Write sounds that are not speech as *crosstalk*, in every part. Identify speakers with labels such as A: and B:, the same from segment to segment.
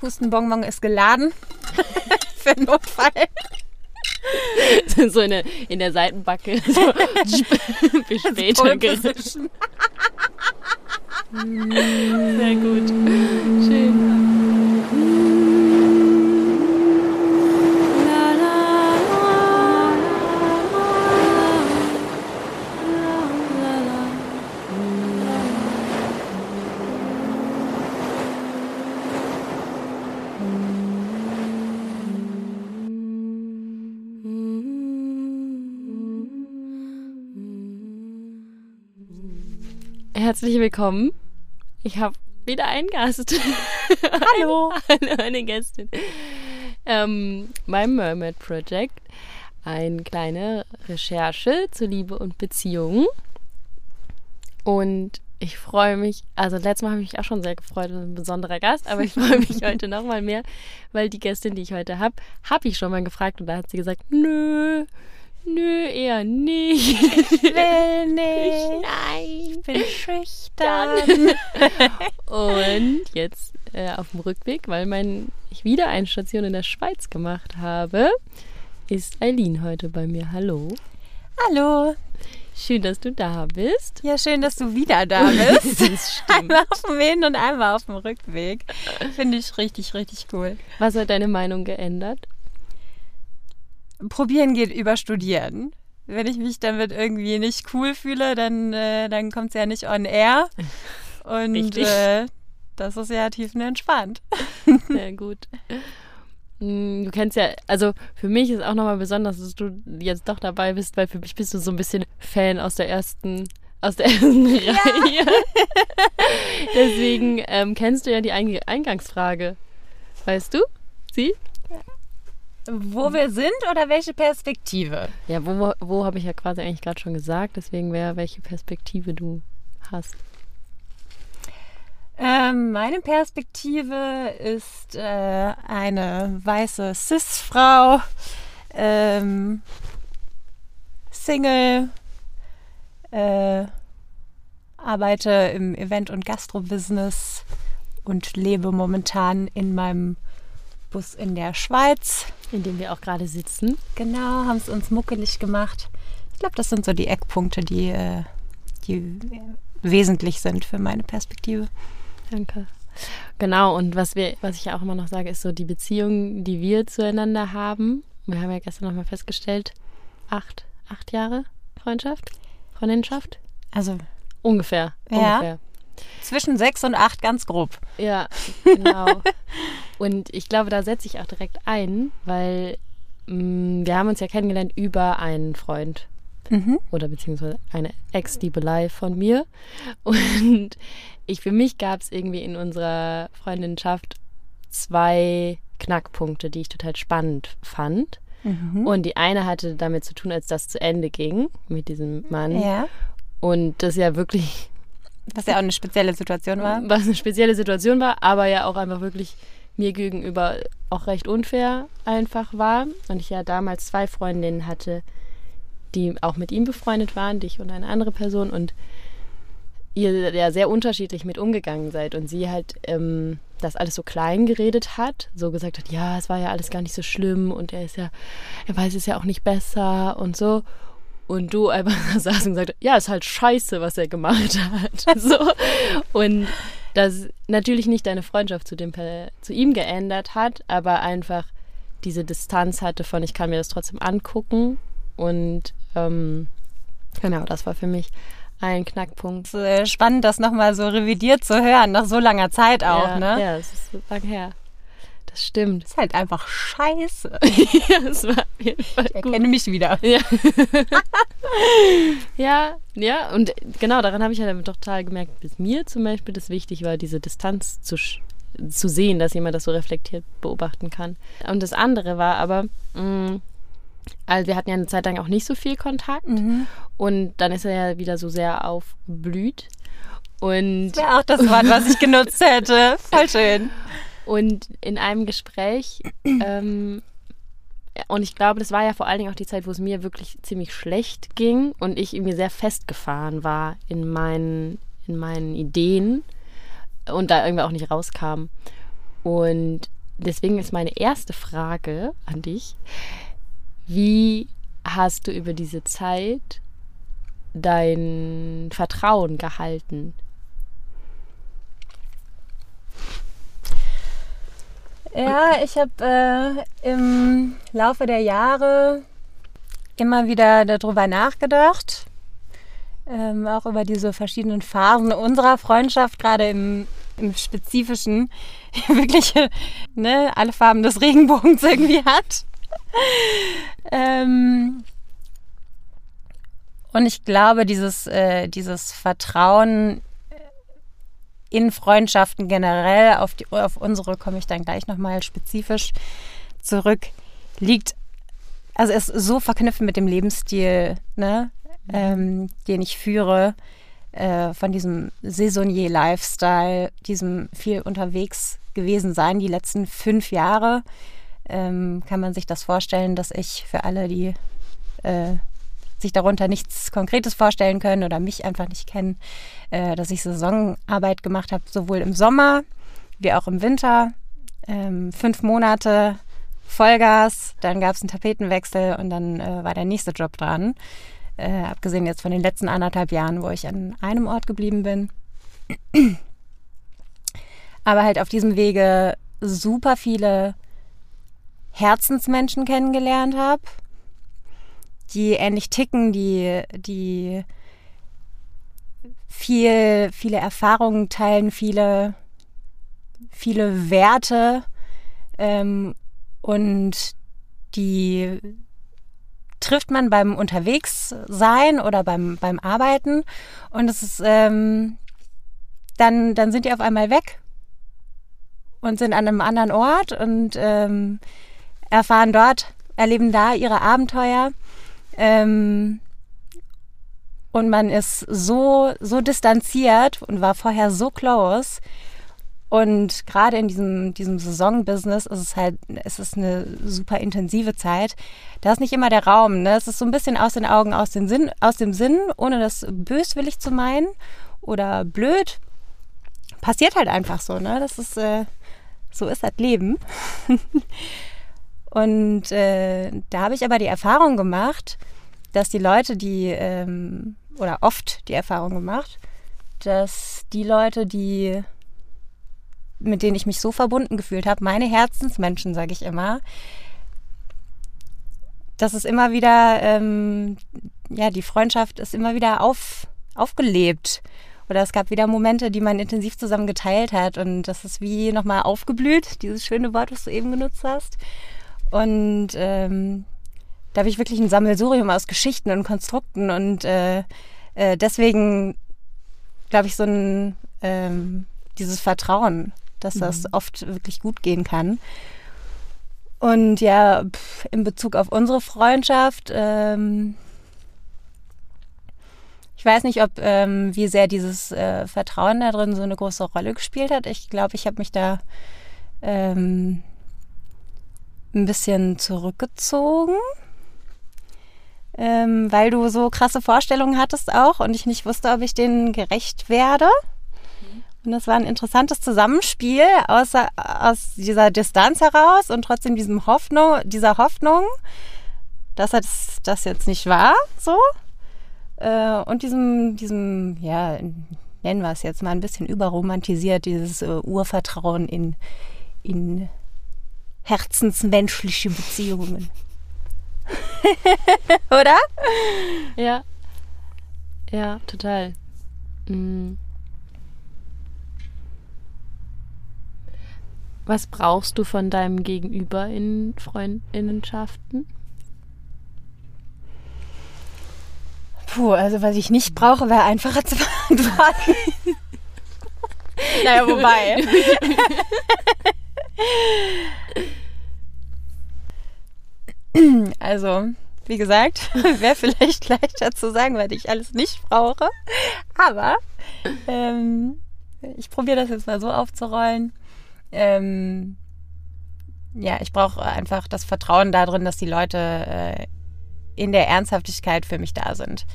A: Das Hustenbonbon ist geladen. *laughs* Für den Notfall. *laughs*
B: so in der, in der Seitenbacke. *laughs* So, für später gerissen. Sehr gut. Schön. Herzlich willkommen. Ich habe wieder einen Gast.
A: Hallo. *laughs*
B: Eine, eine Gästin. Ähm, mein Mermaid Project. Eine kleine Recherche zu Liebe und Beziehungen. Und ich freue mich, also letztes Mal habe ich mich auch schon sehr gefreut, ein besonderer Gast, aber ich freue mich *laughs* heute nochmal mehr, weil die Gästin, die ich heute habe, habe ich schon mal gefragt und da hat sie gesagt, nö, nö, eher nicht.
A: Will *laughs* nicht.
B: Nein.
A: Ich bin schüchtern. *laughs*
B: Und jetzt äh, auf dem Rückweg, weil mein, ich wieder eine Station in der Schweiz gemacht habe, ist Eileen heute bei mir. Hallo.
A: Hallo.
B: Schön, dass du da bist.
A: Ja, schön, dass du wieder da bist. *laughs*
B: Das
A: einmal auf dem Hin- und einmal auf dem Rückweg. Finde ich richtig, richtig cool.
B: Was hat deine Meinung geändert?
A: Probieren geht über Studieren. Wenn ich mich damit irgendwie nicht cool fühle, dann, äh, dann kommt es ja nicht on air. *laughs* Und äh, das ist ja tiefenentspannt. *laughs*
B: Sehr gut. Mm, Du kennst ja, also für mich ist auch nochmal besonders, dass du jetzt doch dabei bist, weil für mich bist du so ein bisschen Fan aus der ersten, aus der ersten *laughs* Reihe. Deswegen ähm, kennst du ja die Eing Eingangsfrage. Weißt du? Sie?
A: Wo wir sind oder welche Perspektive?
B: Ja, wo, wo, wo habe ich ja quasi eigentlich gerade schon gesagt, deswegen wäre, welche Perspektive du hast.
A: Ähm, meine Perspektive ist äh, eine weiße Cis-Frau, ähm, Single, äh, arbeite im Event- und Gastro-Business und lebe momentan in meinem Bus in der Schweiz.
B: In dem wir auch gerade sitzen.
A: Genau, haben es uns muckelig gemacht. Ich glaube, das sind so die Eckpunkte, die, äh, die wesentlich sind für meine Perspektive.
B: Danke. Genau, und was wir, was ich ja auch immer noch sage, ist so die Beziehung, die wir zueinander haben. Wir haben ja gestern nochmal festgestellt, acht, acht Jahre Freundschaft, Freundinschaft.
A: Also
B: Ungefähr.
A: Ja.
B: Ungefähr.
A: zwischen sechs und acht ganz grob.
B: Ja, genau. *laughs* und ich glaube, da setze ich auch direkt ein, weil mh, wir haben uns ja kennengelernt über einen Freund
A: Mhm.
B: oder beziehungsweise eine Ex-Liebelei von mir. Und ich für mich gab es irgendwie in unserer Freundinschaft zwei Knackpunkte, die ich total spannend fand.
A: Mhm.
B: Und die eine hatte damit zu tun, als das zu Ende ging mit diesem Mann.
A: Ja.
B: Und das ja wirklich,
A: Was ja auch eine spezielle Situation war.
B: was eine spezielle Situation war, aber ja auch einfach wirklich mir gegenüber auch recht unfair einfach war. Und ich ja damals zwei Freundinnen hatte, die auch mit ihm befreundet waren, dich und eine andere Person. Und ihr ja sehr unterschiedlich mit umgegangen seid und sie halt ähm, das alles so klein geredet hat, so gesagt hat, ja, es war ja alles gar nicht so schlimm und er ist ja, er weiß es ja auch nicht besser und so. Und du einfach *laughs* saß und gesagt, ja, ist halt scheiße, was er gemacht *laughs* hat. so. Und das natürlich nicht deine Freundschaft zu, dem, Per- zu ihm geändert hat, aber einfach diese Distanz hatte von, ich kann mir das trotzdem angucken. Und ähm, genau, das war für mich ein Knackpunkt.
A: Es äh, spannend, das nochmal so revidiert zu hören, nach so langer Zeit auch,
B: ja,
A: ne?
B: Ja, das ist so lange her. Das stimmt.
A: Ist halt einfach scheiße. *laughs*
B: ja, das war auf jeden Fall
A: Ich
B: gut.
A: erkenne mich wieder. *laughs*
B: Ja. ja, ja, und genau daran habe ich halt total gemerkt, bis mir zum Beispiel das wichtig war, diese Distanz zu, zu sehen, dass jemand das so reflektiert beobachten kann. Und das andere war aber, mh, also wir hatten ja eine Zeit lang auch nicht so viel Kontakt
A: Mhm.
B: und dann ist er ja wieder so sehr aufblüht. Und
A: Wäre auch das Wort, was ich genutzt hätte. Voll schön.
B: Und in einem Gespräch, *clears throat* ähm, und ich glaube, das war ja vor allen Dingen auch die Zeit, wo es mir wirklich ziemlich schlecht ging und ich irgendwie sehr festgefahren war in meinen, in meinen Ideen und da irgendwie auch nicht rauskam. Und deswegen ist meine erste Frage an dich, wie hast du über diese Zeit dein Vertrauen gehalten?
A: Ja, ich habe äh, im Laufe der Jahre immer wieder darüber nachgedacht, ähm, auch über diese verschiedenen Phasen unserer Freundschaft, gerade im, im Spezifischen, *laughs* wirklich ne, alle Farben des Regenbogens irgendwie hat. ähm, und ich glaube, dieses, äh, dieses Vertrauen in Freundschaften generell, auf, die, auf unsere komme ich dann gleich nochmal spezifisch zurück, liegt, also ist so verknüpft mit dem Lebensstil, ne, ähm, den ich führe, äh, von diesem Saisonnier-Lifestyle, diesem viel unterwegs gewesen sein, die letzten fünf Jahre. Ähm, kann man sich das vorstellen, dass ich für alle, die äh, sich darunter nichts Konkretes vorstellen können oder mich einfach nicht kennen, äh, dass ich Saisonarbeit gemacht habe, sowohl im Sommer wie auch im Winter. Ähm, fünf Monate Vollgas, dann gab es einen Tapetenwechsel und dann äh, war der nächste Job dran. Äh, abgesehen jetzt von den letzten anderthalb Jahren, wo ich an einem Ort geblieben bin. Aber halt auf diesem Wege super viele Herzensmenschen kennengelernt habe, die ähnlich ticken, die, die viel, viele Erfahrungen teilen, viele, viele Werte ähm, und die trifft man beim Unterwegssein oder beim, beim Arbeiten. Und es ist, ähm, dann, dann sind die auf einmal weg und sind an einem anderen Ort und ähm, erfahren dort, erleben da ihre Abenteuer ähm, und man ist so, so distanziert und war vorher so close. Und gerade in diesem, diesem Saisonbusiness ist es halt, es ist eine super intensive Zeit. Da ist nicht immer der Raum. Ne? Es ist so ein bisschen aus den Augen, aus, den Sinn, aus dem Sinn, ohne das böswillig zu meinen oder blöd. Passiert halt einfach so. Ne? Das ist, äh, so ist das Leben. *laughs* Und äh, da habe ich aber die Erfahrung gemacht, dass die Leute, die, ähm, oder oft die Erfahrung gemacht, dass die Leute, die, mit denen ich mich so verbunden gefühlt habe, meine Herzensmenschen, sage ich immer, dass es immer wieder, ähm, ja, die Freundschaft ist immer wieder auf, aufgelebt. Oder es gab wieder Momente, die man intensiv zusammen geteilt hat. Und das ist wie nochmal aufgeblüht, dieses schöne Wort, was du eben genutzt hast. Und ähm, da habe ich wirklich ein Sammelsurium aus Geschichten und Konstrukten und äh, äh, deswegen glaube ich so ein ähm, dieses Vertrauen, dass das mhm. oft wirklich gut gehen kann. Und ja, pff, in Bezug auf unsere Freundschaft, ähm, ich weiß nicht, ob ähm, wie sehr dieses äh, Vertrauen da drin so eine große Rolle gespielt hat. Ich glaube, ich habe mich da ähm, ein bisschen zurückgezogen, ähm, weil du so krasse Vorstellungen hattest auch und ich nicht wusste, ob ich denen gerecht werde. Und das war ein interessantes Zusammenspiel aus, aus dieser Distanz heraus und trotzdem diesem Hoffnung, dieser Hoffnung, dass das, das jetzt nicht war, so. Äh, und diesem, diesem, ja, nennen wir es jetzt mal ein bisschen überromantisiert, dieses äh, Urvertrauen in, in herzensmenschliche Beziehungen. *laughs* Oder?
B: Ja. Ja, total. Mhm. Was brauchst du von deinem Gegenüber in Freundinnenschaften?
A: Puh, also was ich nicht brauche, wäre einfacher zu beantworten. *laughs* naja, wobei. *laughs* Also, wie gesagt, *laughs* wäre vielleicht leichter zu sagen, weil ich alles nicht brauche. Aber ähm, ich probiere das jetzt mal so aufzurollen. Ähm, ja, ich brauche einfach das Vertrauen darin, dass die Leute äh, in der Ernsthaftigkeit für mich da sind.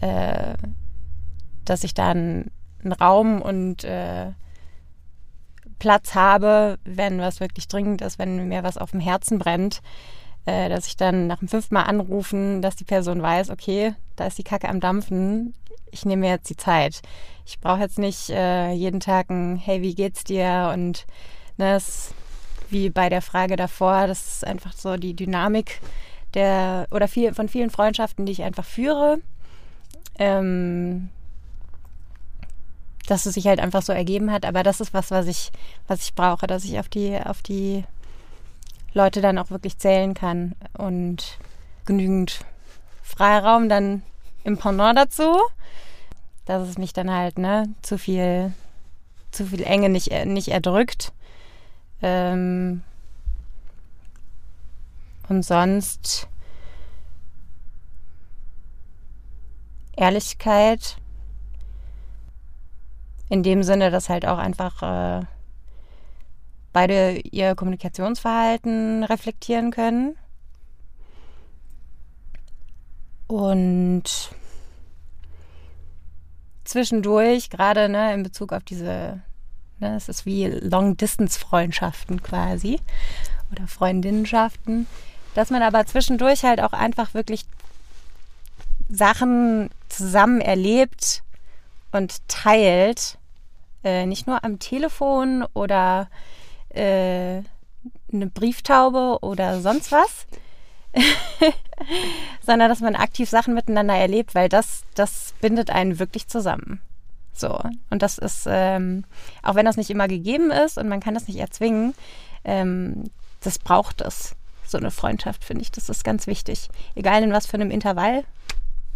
A: Äh, dass ich da einen, Raum und äh, Platz habe, wenn was wirklich dringend ist, wenn mir was auf dem Herzen brennt, äh, dass ich dann nach dem fünften Mal anrufen, dass die Person weiß, okay, da ist die Kacke am Dampfen, ich nehme mir jetzt die Zeit. Ich brauche jetzt nicht äh, jeden Tag ein Hey, wie geht's dir? Und ne, es, wie bei der Frage davor, das ist einfach so die Dynamik der oder viel, von vielen Freundschaften, die ich einfach führe. Ähm, dass es sich halt einfach so ergeben hat, aber das ist was, was ich, was ich brauche, dass ich auf die, auf die Leute dann auch wirklich zählen kann. Und genügend Freiraum dann im Pendant dazu, dass es mich dann halt ne zu viel zu viel Enge nicht nicht erdrückt. Ähm, und sonst Ehrlichkeit in dem Sinne, dass halt auch einfach äh, beide ihr Kommunikationsverhalten reflektieren können. Und zwischendurch, gerade ne, in Bezug auf diese, ne, es ist wie Long-Distance-Freundschaften quasi oder Freundinnenschaften, dass man aber zwischendurch halt auch einfach wirklich Sachen zusammen erlebt und teilt, äh, nicht nur am Telefon oder äh, eine Brieftaube oder sonst was, *laughs* sondern dass man aktiv Sachen miteinander erlebt, weil das, das bindet einen wirklich zusammen. So, und das ist, ähm, auch wenn das nicht immer gegeben ist und man kann das nicht erzwingen, ähm, das braucht es. So eine Freundschaft, finde ich, das ist ganz wichtig. Egal in was für einem Intervall,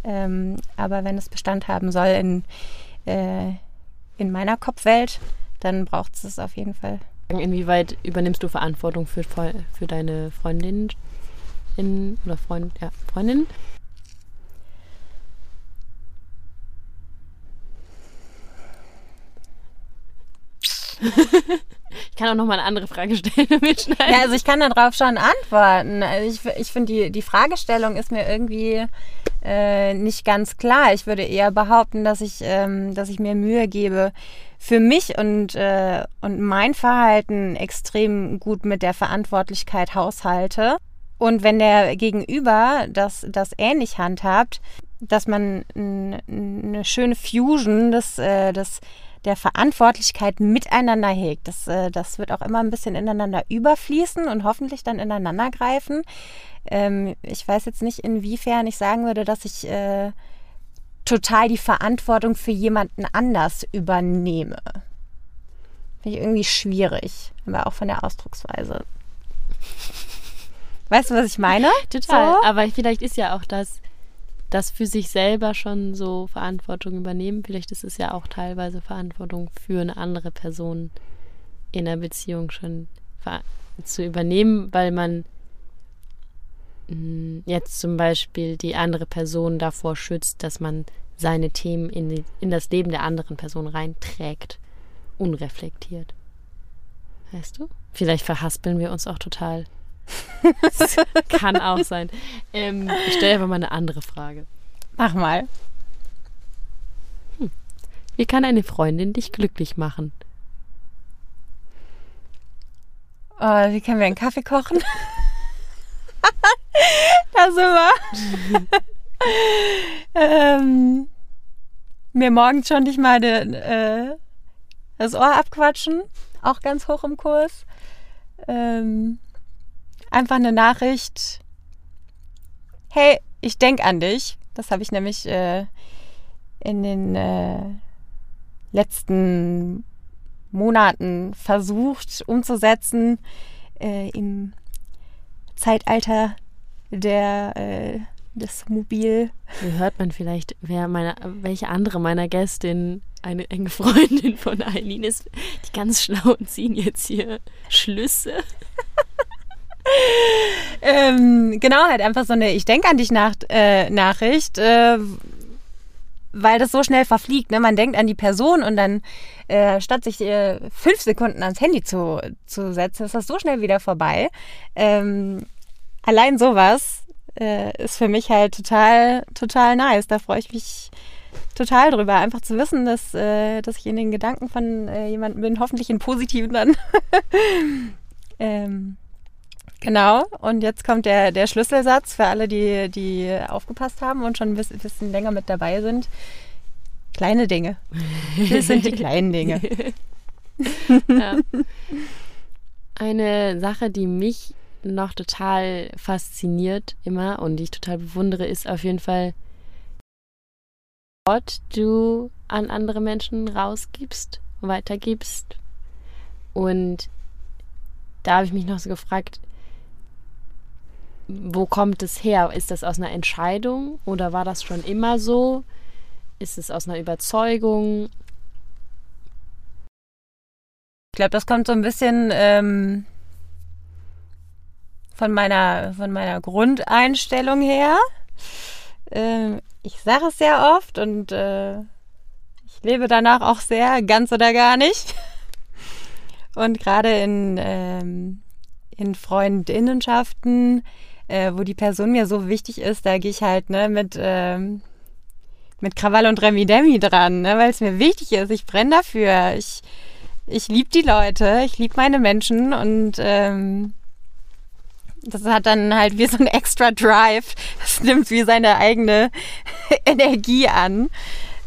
A: ähm, aber wenn es Bestand haben soll in, äh, in meiner Kopfwelt, dann braucht es es auf jeden Fall.
B: Inwieweit übernimmst du Verantwortung für, für deine Freundin in, oder Freund, ja, Freundin? ich kann auch noch mal eine andere Frage stellen. *laughs*
A: ja, also ich kann darauf schon antworten. Also ich, ich finde, die, die Fragestellung ist mir irgendwie äh, nicht ganz klar. Ich würde eher behaupten, dass ich, ähm, dass ich mir Mühe gebe, für mich und, äh, und mein Verhalten extrem gut mit der Verantwortlichkeit haushalte. Und wenn der Gegenüber das, das ähnlich handhabt, dass man eine schöne Fusion des, äh, des, der Verantwortlichkeit miteinander hegt. Das, äh, das wird auch immer ein bisschen ineinander überfließen und hoffentlich dann ineinander greifen. Ähm, ich weiß jetzt nicht, inwiefern ich sagen würde, dass ich äh, total die Verantwortung für jemanden anders übernehme. Finde ich irgendwie schwierig, aber auch von der Ausdrucksweise. *laughs* Weißt du, was ich meine?
B: Total. So? Aber vielleicht ist ja auch das, das für sich selber schon so Verantwortung übernehmen. Vielleicht ist es ja auch teilweise Verantwortung für eine andere Person in der Beziehung schon zu übernehmen, weil man hm, jetzt zum Beispiel die andere Person davor schützt, dass man seine Themen in, die, in das Leben der anderen Person reinträgt, unreflektiert. Weißt du? Vielleicht verhaspeln wir uns auch total. Das *laughs* kann auch sein. Ähm, ich stelle einfach mal eine andere Frage.
A: Mach mal.
B: Hm. Wie kann eine Freundin dich glücklich machen?
A: Oh, wie können wir einen Kaffee kochen? *laughs* da sind wir. *laughs* ähm, mir morgens schon nicht mal de, äh, das Ohr abquatschen, auch ganz hoch im Kurs. Ähm, einfach eine Nachricht. Hey, ich denke an dich. Das habe ich nämlich äh, in den äh, letzten Monaten versucht umzusetzen äh, im Zeitalter der äh, das Mobil.
B: Hier hört man vielleicht, wer meine, welche andere meiner Gästin eine enge Freundin von Eileen ist. Die ganz Schlauen ziehen jetzt hier Schlüsse.
A: Ähm, genau, halt einfach so eine Ich denke an dich Nacht, äh, Nachricht, äh, weil das so schnell verfliegt. Ne? Man denkt an die Person und dann, äh, statt sich äh, fünf Sekunden ans Handy zu, zu setzen, ist das so schnell wieder vorbei. Ähm, allein sowas äh, ist für mich halt total, total nice. Da freue ich mich total drüber. Einfach zu wissen, dass, äh, dass ich in den Gedanken von äh, jemandem bin, hoffentlich in positiven dann. *laughs* ähm, genau. Und jetzt kommt der, der Schlüsselsatz für alle, die, die aufgepasst haben und schon ein bisschen, länger mit dabei sind. Kleine Dinge. Das sind die kleinen Dinge. *laughs*
B: ja. Eine Sache, die mich noch total fasziniert immer und die ich total bewundere, ist auf jeden Fall, Wort du an andere Menschen rausgibst, weitergibst. Und da habe ich mich noch so gefragt, wo kommt es her? Ist das aus einer Entscheidung oder war das schon immer so? Ist es aus einer Überzeugung?
A: Ich glaube, das kommt so ein bisschen ähm, von meiner, von meiner Grundeinstellung her. Ähm, ich sage es sehr oft und äh, ich lebe danach auch sehr, ganz oder gar nicht. *laughs* Und gerade in, ähm, in Freundinnenschaften, äh, wo die Person mir so wichtig ist, da gehe ich halt ne, mit, ähm, mit Krawall und Remi Demi dran, ne, weil es mir wichtig ist. Ich brenne dafür. Ich, ich liebe die Leute, ich liebe meine Menschen und ähm, das hat dann halt wie so ein extra Drive. Das nimmt wie seine eigene *laughs* Energie an.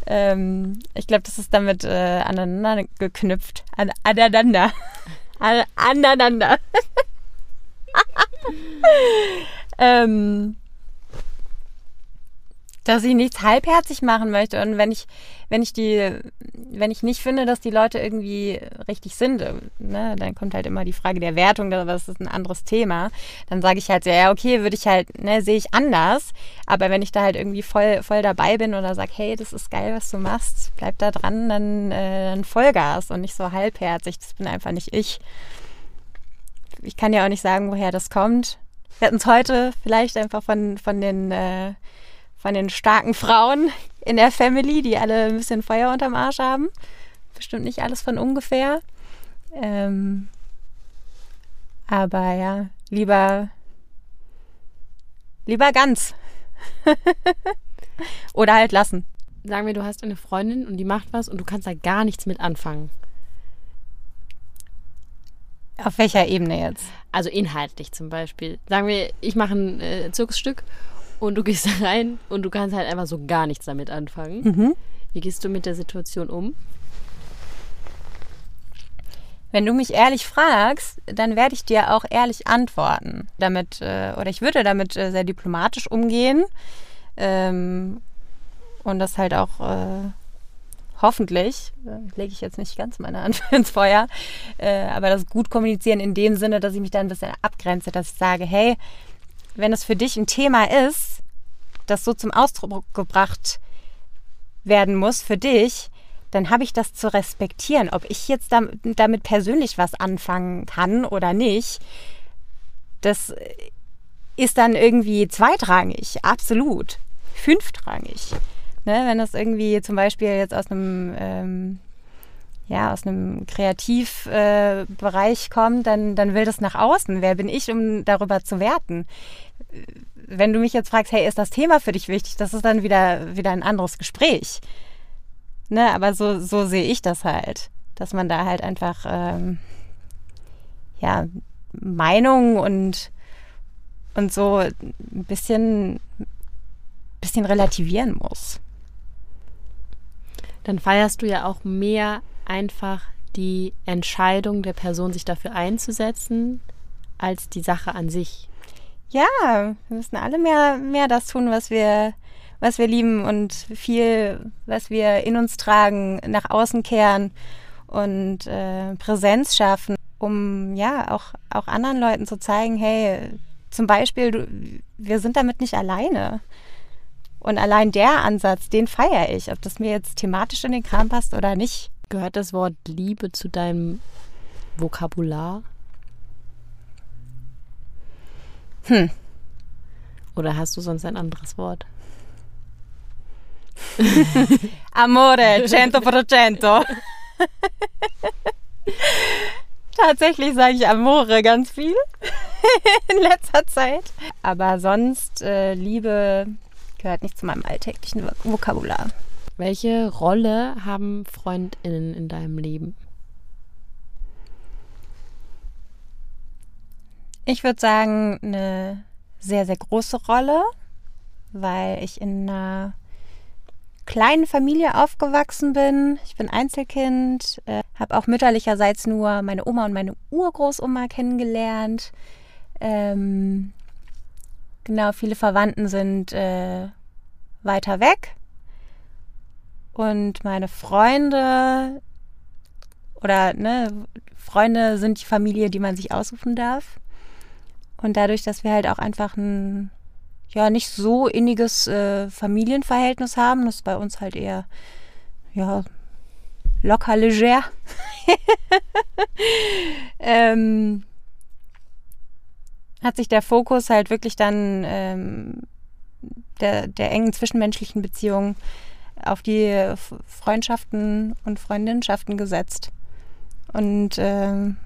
A: Ähm, ich glaube, das ist damit äh, aneinander geknüpft. An, aneinander. *laughs* An, aneinander. Ähm, dass ich nichts halbherzig machen möchte und wenn ich wenn ich die wenn ich nicht finde, dass die Leute irgendwie richtig sind, ne, dann kommt halt immer die Frage der Wertung, das ist ein anderes Thema. Dann sage ich halt so, ja okay, würde ich halt ne, sehe ich anders, aber wenn ich da halt irgendwie voll voll dabei bin oder sage, hey, das ist geil, was du machst, bleib da dran, dann äh, dann Vollgas und nicht so halbherzig. Das bin einfach nicht ich. Ich kann ja auch nicht sagen, woher das kommt. Wir hatten es heute vielleicht einfach von von den äh, von den starken Frauen in der Family, die alle ein bisschen Feuer unterm Arsch haben. Bestimmt nicht alles von ungefähr. Ähm, aber ja, lieber, lieber ganz. *laughs* Oder halt lassen.
B: Sagen wir, du hast eine Freundin und die macht was und du kannst da gar nichts mit anfangen.
A: Auf welcher Ebene jetzt?
B: Also inhaltlich zum Beispiel. Sagen wir, ich mache ein äh, Zirkusstück und du gehst da *laughs* rein und du kannst halt einfach so gar nichts damit anfangen. Mhm. Wie gehst du mit der Situation um?
A: Wenn du mich ehrlich fragst, dann werde ich dir auch ehrlich antworten. Damit, äh, oder ich würde damit äh, sehr diplomatisch umgehen. Ähm, und das halt auch äh, hoffentlich, äh, lege ich jetzt nicht ganz meine Hand *laughs* ins Feuer, äh, aber das gut kommunizieren in dem Sinne, dass ich mich da ein bisschen abgrenze, dass ich sage, hey, wenn es für dich ein Thema ist, das so zum Ausdruck gebracht werden muss für dich, dann habe ich das zu respektieren. Ob ich jetzt damit persönlich was anfangen kann oder nicht, das ist dann irgendwie zweitrangig, absolut. Fünftrangig. Ne, wenn das irgendwie zum Beispiel jetzt aus einem ähm, ja, aus einem Kreativbereich äh, kommt, dann, dann will das nach außen. Wer bin ich, um darüber zu werten? Wenn du mich jetzt fragst, hey, ist das Thema für dich wichtig, das ist dann wieder, wieder ein anderes Gespräch. Ne, aber so, so sehe ich das halt, dass man da halt einfach ähm, ja, Meinung und, und so ein bisschen, bisschen relativieren muss.
B: Dann feierst du ja auch mehr einfach die Entscheidung der Person, sich dafür einzusetzen, als die Sache an sich.
A: Ja, wir müssen alle mehr, mehr das tun, was wir, was wir lieben und viel, was wir in uns tragen, nach außen kehren und äh, Präsenz schaffen, um ja auch, auch anderen Leuten zu zeigen, hey, zum Beispiel, du, wir sind damit nicht alleine. Und allein der Ansatz, den feiere ich, ob das mir jetzt thematisch in den Kram passt oder nicht.
B: Gehört das Wort Liebe zu deinem Vokabular? Hm. Oder hast du sonst ein anderes Wort? *laughs*
A: Amore, cento procento. *laughs* Tatsächlich sage ich Amore ganz viel *laughs* in letzter Zeit. Aber sonst, äh, Liebe gehört nicht zu meinem alltäglichen Vokabular.
B: Welche Rolle haben FreundInnen in deinem Leben?
A: Ich würde sagen, eine sehr, sehr große Rolle, weil ich in einer kleinen Familie aufgewachsen bin. Ich bin Einzelkind, äh, habe auch mütterlicherseits nur meine Oma und meine Urgroßoma kennengelernt. Ähm, genau, viele Verwandten sind äh, weiter weg. Und meine Freunde oder ne, Freunde sind die Familie, die man sich aussuchen darf. Und dadurch, dass wir halt auch einfach ein ja nicht so inniges äh, Familienverhältnis haben, das ist bei uns halt eher ja locker leger. *laughs* ähm, hat sich der Fokus halt wirklich dann ähm, der, der engen zwischenmenschlichen Beziehungen auf die Freundschaften und Freundinnenschaften gesetzt. Und ähm,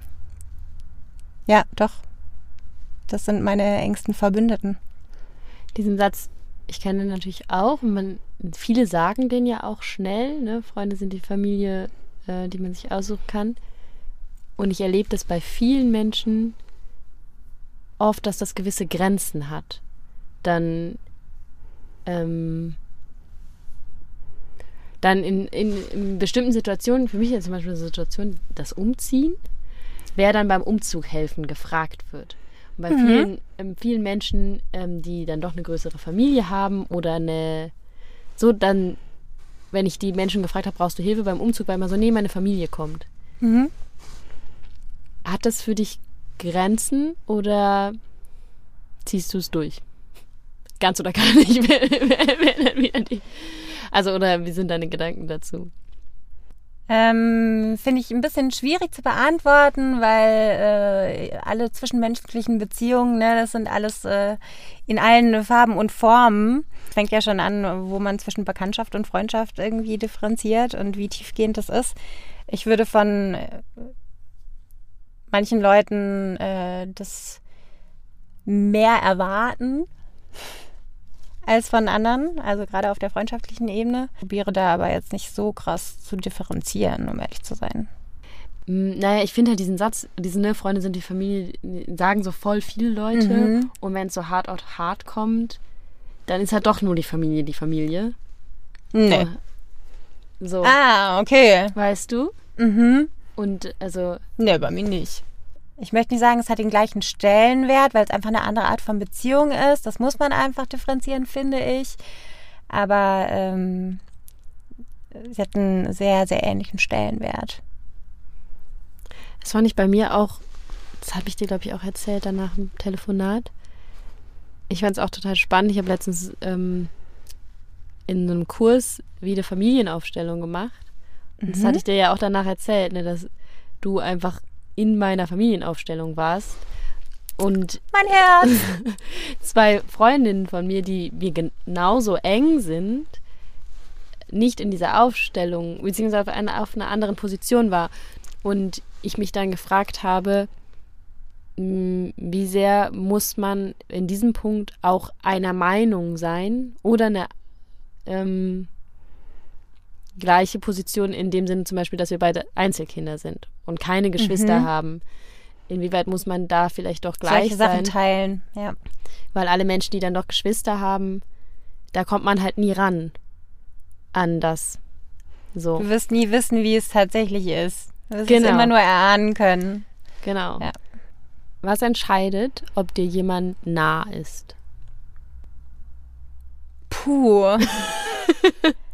A: ja, doch, das sind meine engsten Verbündeten.
B: Diesen Satz, ich kenne den natürlich auch. Und man, viele sagen den ja auch schnell. Ne? Freunde sind die Familie, äh, die man sich aussuchen kann. Und ich erlebe das bei vielen Menschen oft, dass das gewisse Grenzen hat. Dann, ähm, dann in, in, in bestimmten Situationen, für mich ist zum Beispiel eine Situation, das Umziehen, wer dann beim Umzug helfen gefragt wird. Und bei mhm. vielen, ähm, vielen Menschen, ähm, die dann doch eine größere Familie haben oder eine, so dann, wenn ich die Menschen gefragt habe, brauchst du Hilfe beim Umzug, weil immer so, nee, meine Familie kommt. Mhm. Hat das für dich Grenzen oder ziehst du es durch? Ganz oder gar nicht. *laughs* also, oder wie sind deine Gedanken dazu?
A: Ähm, Finde ich ein bisschen schwierig zu beantworten, weil äh, alle zwischenmenschlichen Beziehungen, ne, das sind alles äh, in allen Farben und Formen. Fängt ja schon an, wo man zwischen Bekanntschaft und Freundschaft irgendwie differenziert und wie tiefgehend das ist. Ich würde von manchen Leuten äh, das mehr erwarten als von anderen, also gerade auf der freundschaftlichen Ebene. Ich probiere da aber jetzt nicht so krass zu differenzieren, um ehrlich zu sein.
B: Mm, naja, ich finde halt diesen Satz, diese ne, Freunde sind die Familie, sagen so voll viele Leute. Mhm. Und wenn es so hart auf hart kommt, dann ist halt doch nur die Familie die Familie.
A: Nee. So. Ah, okay.
B: Weißt du?
A: Mhm.
B: Und also.
A: Nee, bei mir nicht. Ich möchte nicht sagen, es hat den gleichen Stellenwert, weil es einfach eine andere Art von Beziehung ist. Das muss man einfach differenzieren, finde ich. Aber ähm, sie hat einen sehr, sehr ähnlichen Stellenwert.
B: Das fand ich bei mir auch, das habe ich dir, glaube ich, auch erzählt danach im Telefonat. Ich fand es auch total spannend. Ich habe letztens ähm, in einem Kurs wieder Familienaufstellung gemacht. Mhm. das hatte ich dir ja auch danach erzählt, ne, dass du einfach in meiner Familienaufstellung warst. Und
A: mein Herz! *laughs*
B: zwei Freundinnen von mir, die mir genauso eng sind, nicht in dieser Aufstellung, beziehungsweise auf einer, auf einer anderen Position war. Und ich mich dann gefragt habe, wie sehr muss man in diesem Punkt auch einer Meinung sein oder eine ähm, gleiche Position in dem Sinne zum Beispiel, dass wir beide Einzelkinder sind und keine Geschwister mhm. haben. Inwieweit muss man da vielleicht doch gleich Solche sein?
A: Sachen teilen, ja.
B: Weil alle Menschen, die dann doch Geschwister haben, da kommt man halt nie ran an das. So.
A: Du wirst nie wissen, wie es tatsächlich ist. Du wirst genau. es immer nur erahnen können.
B: Genau. Ja. Was entscheidet, ob dir jemand nah ist?
A: Puh. *laughs*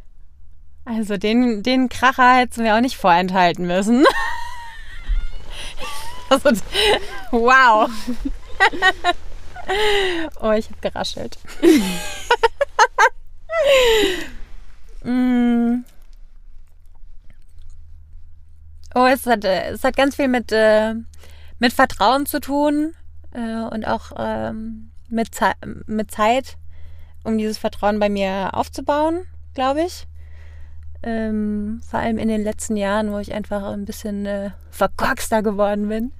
A: Also den, den Kracher hätten wir auch nicht vorenthalten müssen. *laughs* also, wow. *laughs* oh, ich habe geraschelt. *laughs* mm. Oh, es hat, es hat ganz viel mit, äh, mit Vertrauen zu tun äh, und auch ähm, mit, mit Zeit, um dieses Vertrauen bei mir aufzubauen, glaube ich. Ähm, vor allem in den letzten Jahren, wo ich einfach ein bisschen äh, verkorkster geworden bin.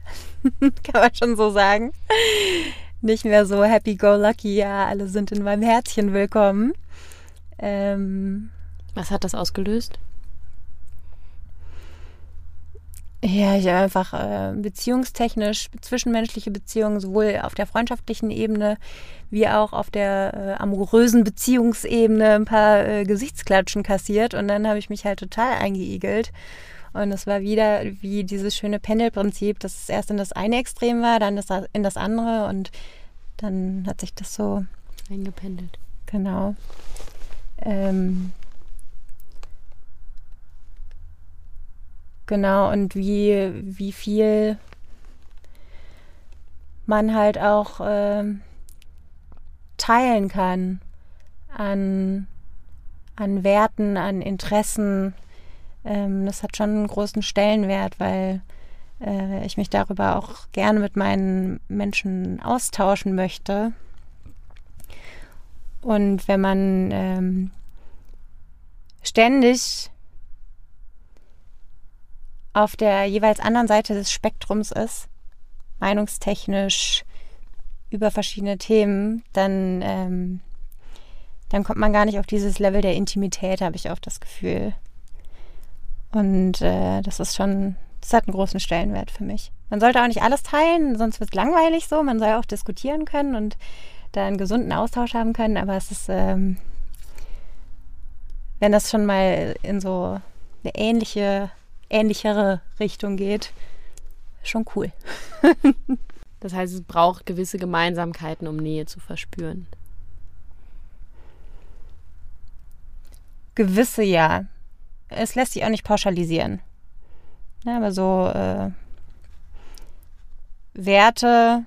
A: *laughs* Kann man schon so sagen. Nicht mehr so happy go lucky, ja, alle sind in meinem Herzchen willkommen. Ähm,
B: Was hat das ausgelöst?
A: Ja, ich einfach äh, beziehungstechnisch, zwischenmenschliche Beziehungen, sowohl auf der freundschaftlichen Ebene wie auch auf der äh, amorösen Beziehungsebene ein paar äh, Gesichtsklatschen kassiert. Und dann habe ich mich halt total eingeigelt. Und es war wieder wie dieses schöne Pendelprinzip, dass es erst in das eine Extrem war, dann in das andere und dann hat sich das so
B: eingependelt.
A: Genau. Ähm, Genau, und wie, wie viel man halt auch äh, teilen kann an, an Werten, an Interessen. Ähm, das hat schon einen großen Stellenwert, weil äh, ich mich darüber auch gerne mit meinen Menschen austauschen möchte. Und wenn man ähm, ständig auf der jeweils anderen Seite des Spektrums ist, meinungstechnisch über verschiedene Themen, dann, ähm, dann kommt man gar nicht auf dieses Level der Intimität, habe ich auch das Gefühl. Und äh, das ist schon, das hat einen großen Stellenwert für mich. Man sollte auch nicht alles teilen, sonst wird es langweilig so. Man soll auch diskutieren können und da einen gesunden Austausch haben können, aber es ist, ähm, wenn das schon mal in so eine ähnliche ähnlichere Richtung geht. Schon cool. *laughs*
B: das heißt, es braucht gewisse Gemeinsamkeiten, um Nähe zu verspüren.
A: Gewisse ja. Es lässt sich auch nicht pauschalisieren. Ja, aber so äh, Werte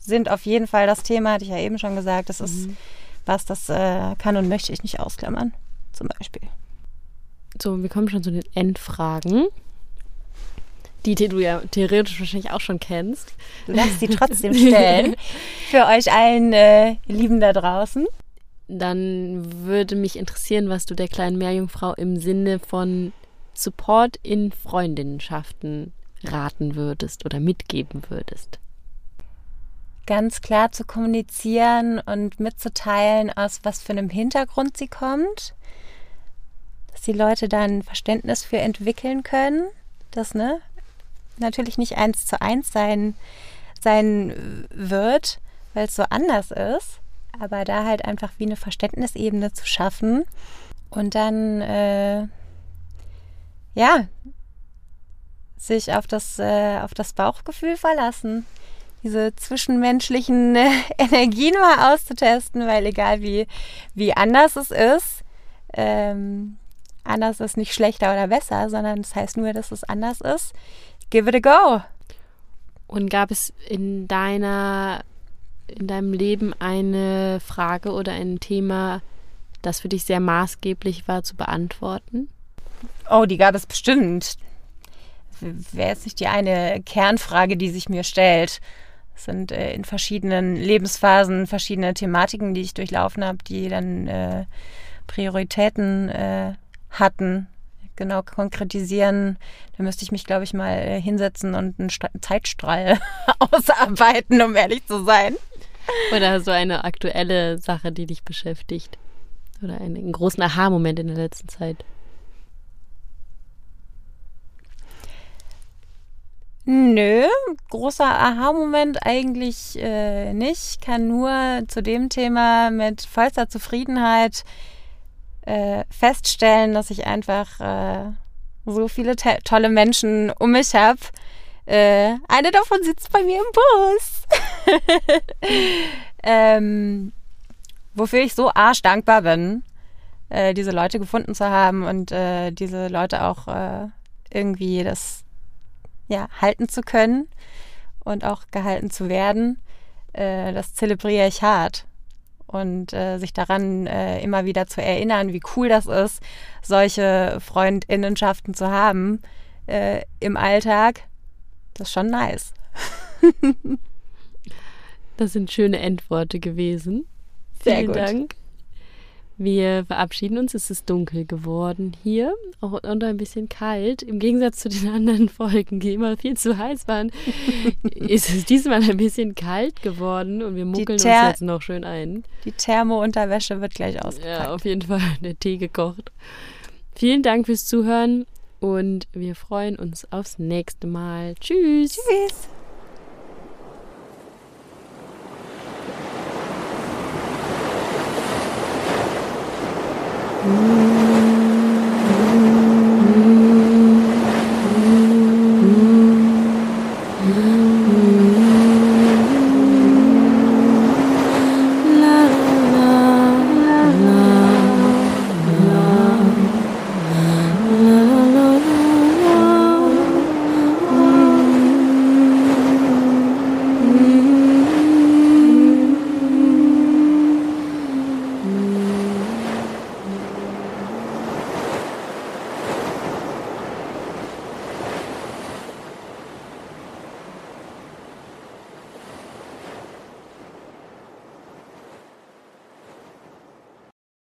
A: sind auf jeden Fall das Thema, hatte ich ja eben schon gesagt. Das ist mhm. was, das äh, kann und möchte ich nicht ausklammern, zum Beispiel.
B: So, wir kommen schon zu den Endfragen. Die, die du ja theoretisch wahrscheinlich auch schon kennst.
A: Darfst sie trotzdem *laughs* stellen. für euch allen äh, Lieben da draußen.
B: Dann würde mich interessieren, was du der kleinen Meerjungfrau im Sinne von Support in Freundinnenschaften raten würdest oder mitgeben würdest.
A: Ganz klar zu kommunizieren und mitzuteilen, aus was für einem Hintergrund sie kommt dass die Leute dann Verständnis für entwickeln können. Das ne natürlich nicht eins zu eins sein, sein wird, weil es so anders ist. Aber da halt einfach wie eine Verständnisebene zu schaffen und dann äh, ja sich auf das, äh, auf das Bauchgefühl verlassen. Diese zwischenmenschlichen äh, *laughs* Energien mal auszutesten, weil egal wie, wie anders es ist, ähm, anders ist nicht schlechter oder besser, sondern das heißt nur, dass es anders ist. Give it a go.
B: Und gab es in deiner, in deinem Leben eine Frage oder ein Thema, das für dich sehr maßgeblich war zu beantworten?
A: Oh, die gab es bestimmt. Wäre jetzt nicht die eine Kernfrage, die sich mir stellt. Es sind äh, in verschiedenen Lebensphasen verschiedene Thematiken, die ich durchlaufen habe, die dann äh, Prioritäten äh, hatten. Genau konkretisieren, da müsste ich mich, glaube ich, mal hinsetzen und einen Zeitstrahl *laughs* ausarbeiten, um ehrlich zu sein.
B: Oder so eine aktuelle Sache, die dich beschäftigt. Oder einen, großen Aha-Moment in der letzten Zeit.
A: Nö, großer Aha-Moment eigentlich äh, nicht. Kann nur zu dem Thema mit vollster Zufriedenheit äh, feststellen, dass ich einfach äh, so viele tolle Menschen um mich habe. Äh, eine davon sitzt bei mir im Bus. *laughs* ähm, wofür ich so arschdankbar bin, äh, diese Leute gefunden zu haben und äh, diese Leute auch äh, irgendwie das ja, halten zu können und auch gehalten zu werden. das zelebriere ich hart und äh, sich daran äh, immer wieder zu erinnern, wie cool das ist, solche Freundinnenschaften zu haben äh, im Alltag, das ist schon nice. *laughs*
B: das sind schöne Endworte gewesen.
A: Sehr Vielen gut. Dank.
B: Wir verabschieden uns. Es ist dunkel geworden hier auch, und ein bisschen kalt. Im Gegensatz zu den anderen *laughs* Folgen, die immer viel zu heiß waren, *laughs* ist es diesmal ein bisschen kalt geworden und wir muckeln uns jetzt noch schön ein.
A: Die Thermo-Unterwäsche wird gleich ausgepackt.
B: Ja, auf jeden Fall der Tee gekocht. Vielen Dank fürs Zuhören und wir freuen uns aufs nächste Mal. Tschüss.
A: Tschüss.